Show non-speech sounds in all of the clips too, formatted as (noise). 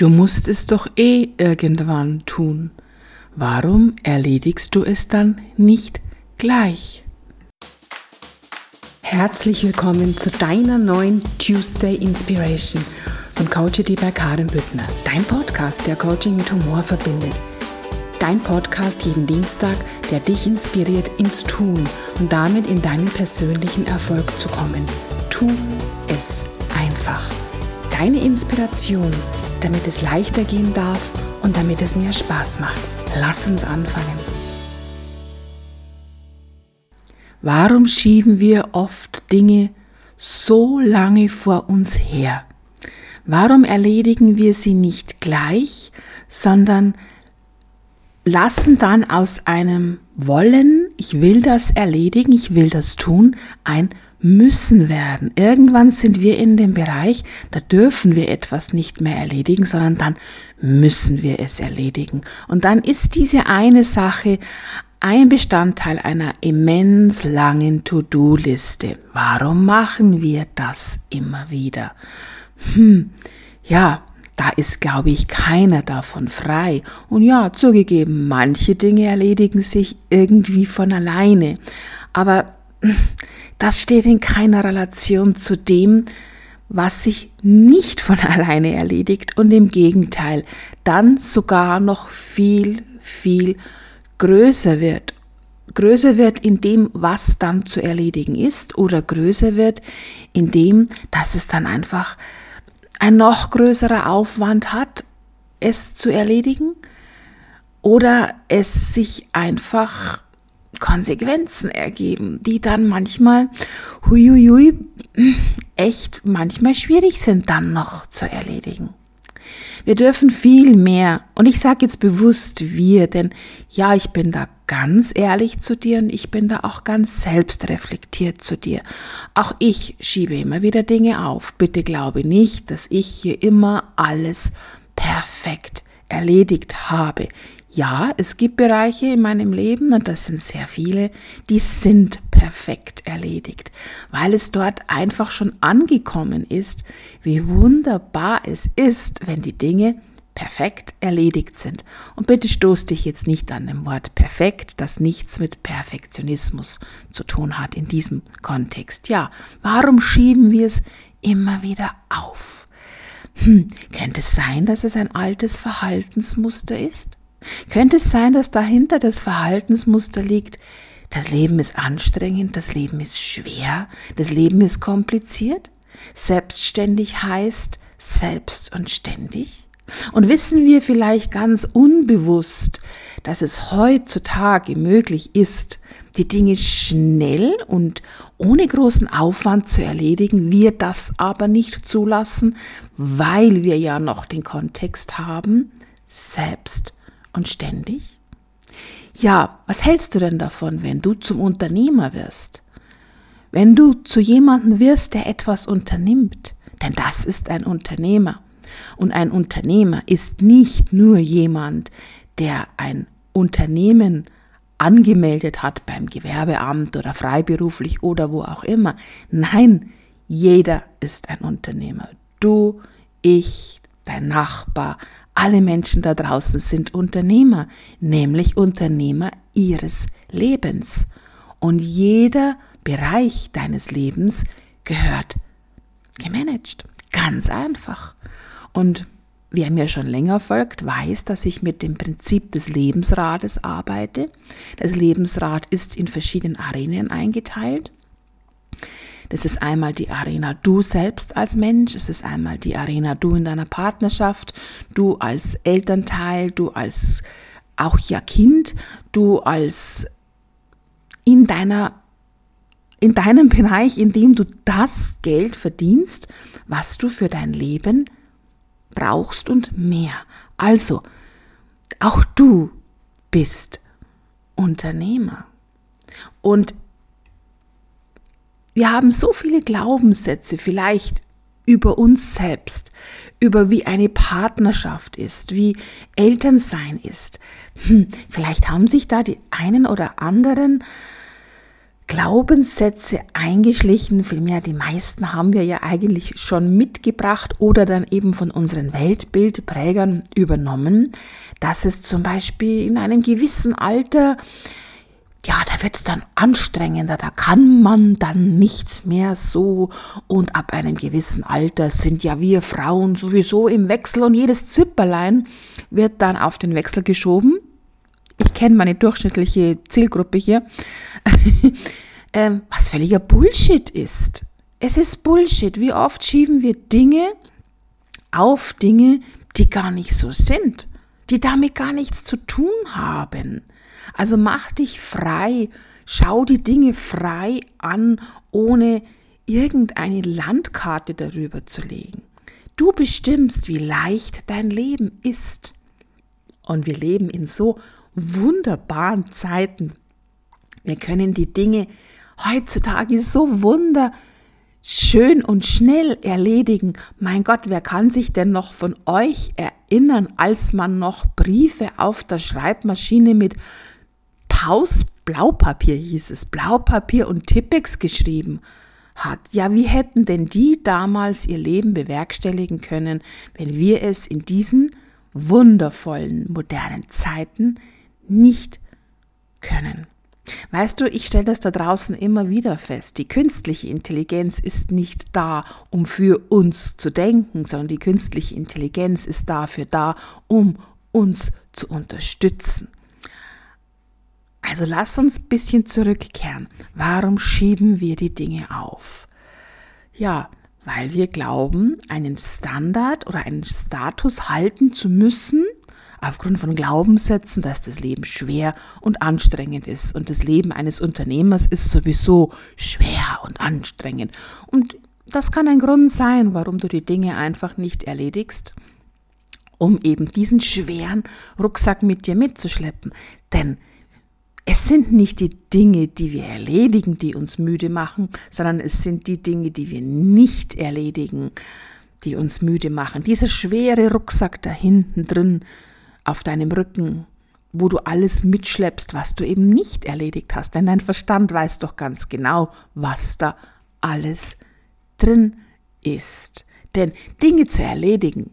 Du musst es doch eh irgendwann tun. Warum erledigst du es dann nicht gleich? Herzlich willkommen zu deiner neuen Tuesday Inspiration von Coachity bei Karin Büttner. Dein Podcast, der Coaching mit Humor verbindet. Dein Podcast jeden Dienstag, der dich inspiriert ins Tun und damit in deinen persönlichen Erfolg zu kommen. Tu es einfach. Deine Inspiration damit es leichter gehen darf und damit es mehr Spaß macht. Lass uns anfangen. Warum schieben wir oft Dinge so lange vor uns her? Warum erledigen wir sie nicht gleich, sondern lassen dann aus einem Wollen, ich will das erledigen, ich will das tun, ein müssen werden. Irgendwann sind wir in dem Bereich, da dürfen wir etwas nicht mehr erledigen, sondern dann müssen wir es erledigen. Und dann ist diese eine Sache ein Bestandteil einer immens langen To-Do-Liste. Warum machen wir das immer wieder? Hm, ja, da ist, glaube ich, keiner davon frei. Und ja, zugegeben, manche Dinge erledigen sich irgendwie von alleine. Aber das steht in keiner Relation zu dem, was sich nicht von (laughs) alleine erledigt und im Gegenteil dann sogar noch viel, viel größer wird. Größer wird in dem, was dann zu erledigen ist oder größer wird in dem, dass es dann einfach ein noch größerer Aufwand hat, es zu erledigen oder es sich einfach Konsequenzen ergeben, die dann manchmal, huiuiui, echt manchmal schwierig sind dann noch zu erledigen. Wir dürfen viel mehr, und ich sage jetzt bewusst wir, denn ja, ich bin da ganz ehrlich zu dir und ich bin da auch ganz selbstreflektiert zu dir. Auch ich schiebe immer wieder Dinge auf. Bitte glaube nicht, dass ich hier immer alles perfekt erledigt habe. Ja, es gibt Bereiche in meinem Leben, und das sind sehr viele, die sind perfekt erledigt, weil es dort einfach schon angekommen ist, wie wunderbar es ist, wenn die Dinge perfekt erledigt sind. Und bitte stoß dich jetzt nicht an dem Wort perfekt, das nichts mit Perfektionismus zu tun hat in diesem Kontext. Ja, warum schieben wir es immer wieder auf? Hm, könnte es sein, dass es ein altes Verhaltensmuster ist? Könnte es sein, dass dahinter das Verhaltensmuster liegt, das Leben ist anstrengend, das Leben ist schwer, das Leben ist kompliziert? Selbstständig heißt selbst und ständig? Und wissen wir vielleicht ganz unbewusst, dass es heutzutage möglich ist, die Dinge schnell und ohne großen Aufwand zu erledigen, wir das aber nicht zulassen, weil wir ja noch den Kontext haben, selbst und ständig? Ja, was hältst du denn davon, wenn du zum Unternehmer wirst? Wenn du zu jemandem wirst, der etwas unternimmt, denn das ist ein Unternehmer. Und ein Unternehmer ist nicht nur jemand, der ein Unternehmen angemeldet hat beim Gewerbeamt oder freiberuflich oder wo auch immer. Nein, jeder ist ein Unternehmer. Du, ich, dein Nachbar, alle Menschen da draußen sind Unternehmer, nämlich Unternehmer ihres Lebens. Und jeder Bereich deines Lebens gehört gemanagt. Ganz einfach. Und wer mir schon länger folgt, weiß, dass ich mit dem Prinzip des Lebensrades arbeite. Das Lebensrad ist in verschiedenen Arenen eingeteilt. Das ist einmal die Arena du selbst als Mensch, es ist einmal die Arena du in deiner Partnerschaft, du als Elternteil, du als auch ja Kind, du als in deiner in deinem Bereich, in dem du das Geld verdienst, was du für dein Leben brauchst und mehr. Also, auch du bist Unternehmer. Und wir haben so viele Glaubenssätze, vielleicht über uns selbst, über wie eine Partnerschaft ist, wie Elternsein ist. Hm, vielleicht haben sich da die einen oder anderen Glaubenssätze eingeschlichen, vielmehr die meisten haben wir ja eigentlich schon mitgebracht oder dann eben von unseren Weltbildprägern übernommen, dass es zum Beispiel in einem gewissen Alter ja, da wird es dann anstrengender, da kann man dann nicht mehr so und ab einem gewissen Alter sind ja wir Frauen sowieso im Wechsel und jedes Zipperlein wird dann auf den Wechsel geschoben. Ich kenne meine durchschnittliche Zielgruppe hier, (laughs) ähm, was völliger Bullshit ist. Es ist Bullshit. Wie oft schieben wir Dinge auf Dinge, die gar nicht so sind, die damit gar nichts zu tun haben. Also mach dich frei, schau die Dinge frei an, ohne irgendeine Landkarte darüber zu legen. Du bestimmst, wie leicht dein Leben ist. Und wir leben in so wunderbaren Zeiten. Wir können die Dinge heutzutage so wunderschön und schnell erledigen. Mein Gott, wer kann sich denn noch von euch erinnern, als man noch Briefe auf der Schreibmaschine mit Paus Blaupapier hieß es, Blaupapier und Tippex geschrieben hat. Ja, wie hätten denn die damals ihr Leben bewerkstelligen können, wenn wir es in diesen wundervollen modernen Zeiten nicht können? Weißt du, ich stelle das da draußen immer wieder fest. Die künstliche Intelligenz ist nicht da, um für uns zu denken, sondern die künstliche Intelligenz ist dafür da, um uns zu unterstützen. Also lass uns ein bisschen zurückkehren. Warum schieben wir die Dinge auf? Ja, weil wir glauben, einen Standard oder einen Status halten zu müssen, aufgrund von Glaubenssätzen, dass das Leben schwer und anstrengend ist. Und das Leben eines Unternehmers ist sowieso schwer und anstrengend. Und das kann ein Grund sein, warum du die Dinge einfach nicht erledigst, um eben diesen schweren Rucksack mit dir mitzuschleppen. Denn es sind nicht die Dinge, die wir erledigen, die uns müde machen, sondern es sind die Dinge, die wir nicht erledigen, die uns müde machen. Dieser schwere Rucksack da hinten drin auf deinem Rücken, wo du alles mitschleppst, was du eben nicht erledigt hast. Denn dein Verstand weiß doch ganz genau, was da alles drin ist. Denn Dinge zu erledigen,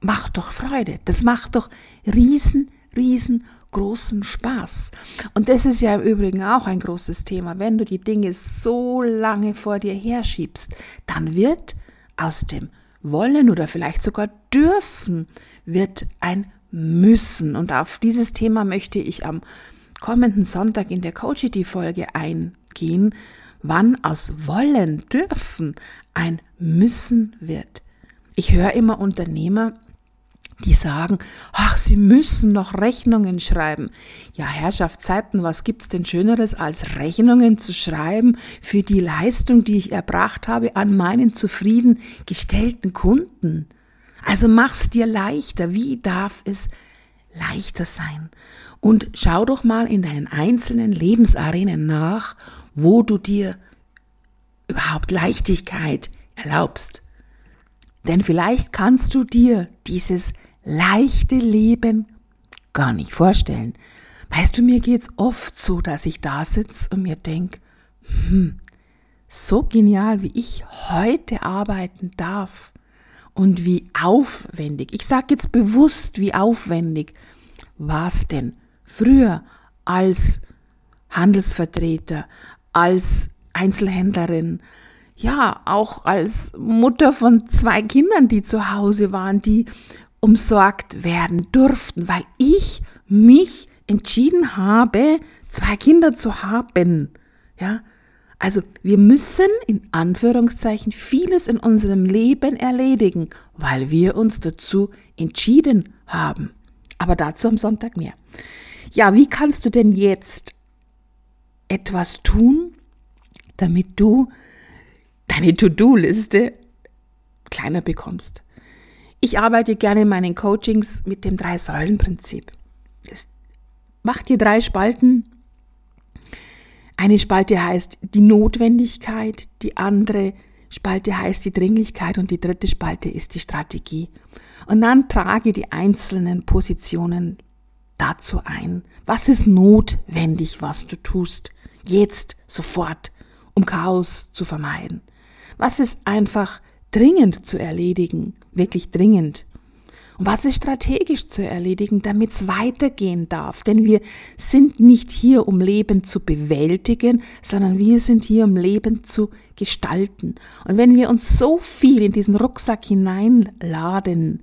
macht doch Freude. Das macht doch riesen, riesen großen Spaß. Und das ist ja im Übrigen auch ein großes Thema. Wenn du die Dinge so lange vor dir herschiebst, dann wird aus dem Wollen oder vielleicht sogar dürfen, wird ein Müssen. Und auf dieses Thema möchte ich am kommenden Sonntag in der Coachity-Folge eingehen, wann aus Wollen dürfen ein Müssen wird. Ich höre immer Unternehmer, die sagen, ach, sie müssen noch Rechnungen schreiben. Ja, Herrschaftszeiten, was gibt's denn Schöneres, als Rechnungen zu schreiben für die Leistung, die ich erbracht habe an meinen zufriedengestellten Kunden? Also mach's dir leichter. Wie darf es leichter sein? Und schau doch mal in deinen einzelnen Lebensarenen nach, wo du dir überhaupt Leichtigkeit erlaubst. Denn vielleicht kannst du dir dieses leichte Leben gar nicht vorstellen. Weißt du, mir geht's oft so, dass ich da sitze und mir denke, hm, so genial, wie ich heute arbeiten darf und wie aufwendig, ich sage jetzt bewusst, wie aufwendig war es denn früher als Handelsvertreter, als Einzelhändlerin, ja, auch als Mutter von zwei Kindern, die zu Hause waren, die umsorgt werden durften, weil ich mich entschieden habe, zwei Kinder zu haben. Ja, also wir müssen in Anführungszeichen vieles in unserem Leben erledigen, weil wir uns dazu entschieden haben. Aber dazu am Sonntag mehr. Ja, wie kannst du denn jetzt etwas tun, damit du deine To-Do-Liste kleiner bekommst? Ich arbeite gerne in meinen Coachings mit dem Drei-Säulen-Prinzip. Mach dir drei Spalten. Eine Spalte heißt die Notwendigkeit, die andere Spalte heißt die Dringlichkeit und die dritte Spalte ist die Strategie. Und dann trage die einzelnen Positionen dazu ein. Was ist notwendig, was du tust? Jetzt, sofort, um Chaos zu vermeiden? Was ist einfach dringend zu erledigen, wirklich dringend? Was ist strategisch zu erledigen, damit es weitergehen darf? Denn wir sind nicht hier, um Leben zu bewältigen, sondern wir sind hier, um Leben zu gestalten. Und wenn wir uns so viel in diesen Rucksack hineinladen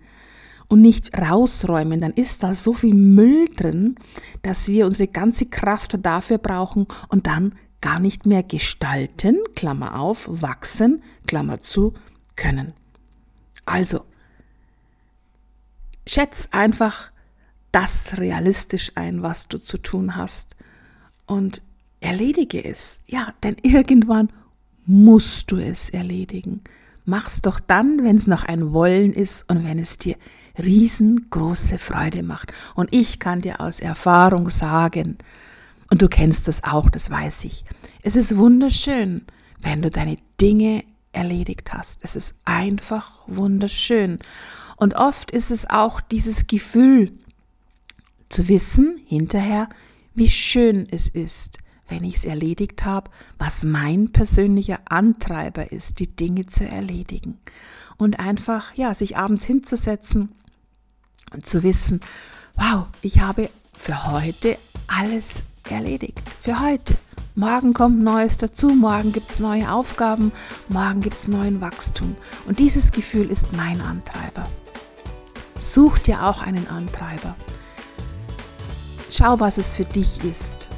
und nicht rausräumen, dann ist da so viel Müll drin, dass wir unsere ganze Kraft dafür brauchen und dann gar nicht mehr gestalten, Klammer auf, wachsen, Klammer zu, können. Also, schätz einfach das realistisch ein, was du zu tun hast und erledige es. Ja, denn irgendwann musst du es erledigen. Mach's doch dann, wenn es noch ein Wollen ist und wenn es dir riesengroße Freude macht. Und ich kann dir aus Erfahrung sagen, und du kennst das auch, das weiß ich, es ist wunderschön, wenn du deine Dinge erledigt hast. Es ist einfach wunderschön. Und oft ist es auch dieses Gefühl zu wissen hinterher, wie schön es ist, wenn ich es erledigt habe, was mein persönlicher Antreiber ist, die Dinge zu erledigen. Und einfach, ja, sich abends hinzusetzen und zu wissen, wow, ich habe für heute alles erledigt. Für heute. Morgen kommt Neues dazu, morgen gibt es neue Aufgaben, morgen gibt es neuen Wachstum. Und dieses Gefühl ist mein Antreiber. Such dir auch einen Antreiber. Schau, was es für dich ist,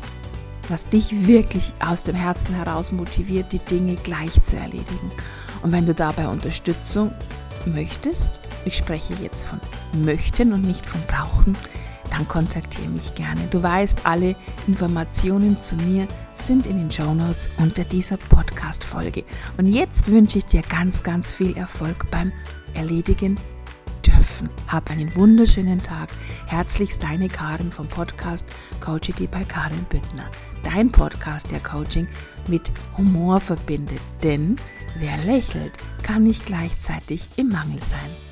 was dich wirklich aus dem Herzen heraus motiviert, die Dinge gleich zu erledigen. Und wenn du dabei Unterstützung möchtest, ich spreche jetzt von möchten und nicht von brauchen, dann kontaktiere mich gerne. Du weißt, alle Informationen zu mir sind in den Show Notes unter dieser Podcast-Folge. Und jetzt wünsche ich dir ganz, ganz viel Erfolg beim Erledigen dürfen. Hab einen wunderschönen Tag. Herzlichst deine Karin vom Podcast Coachity bei Karin Büttner. Dein Podcast, der Coaching mit Humor verbindet. Denn wer lächelt, kann nicht gleichzeitig im Mangel sein.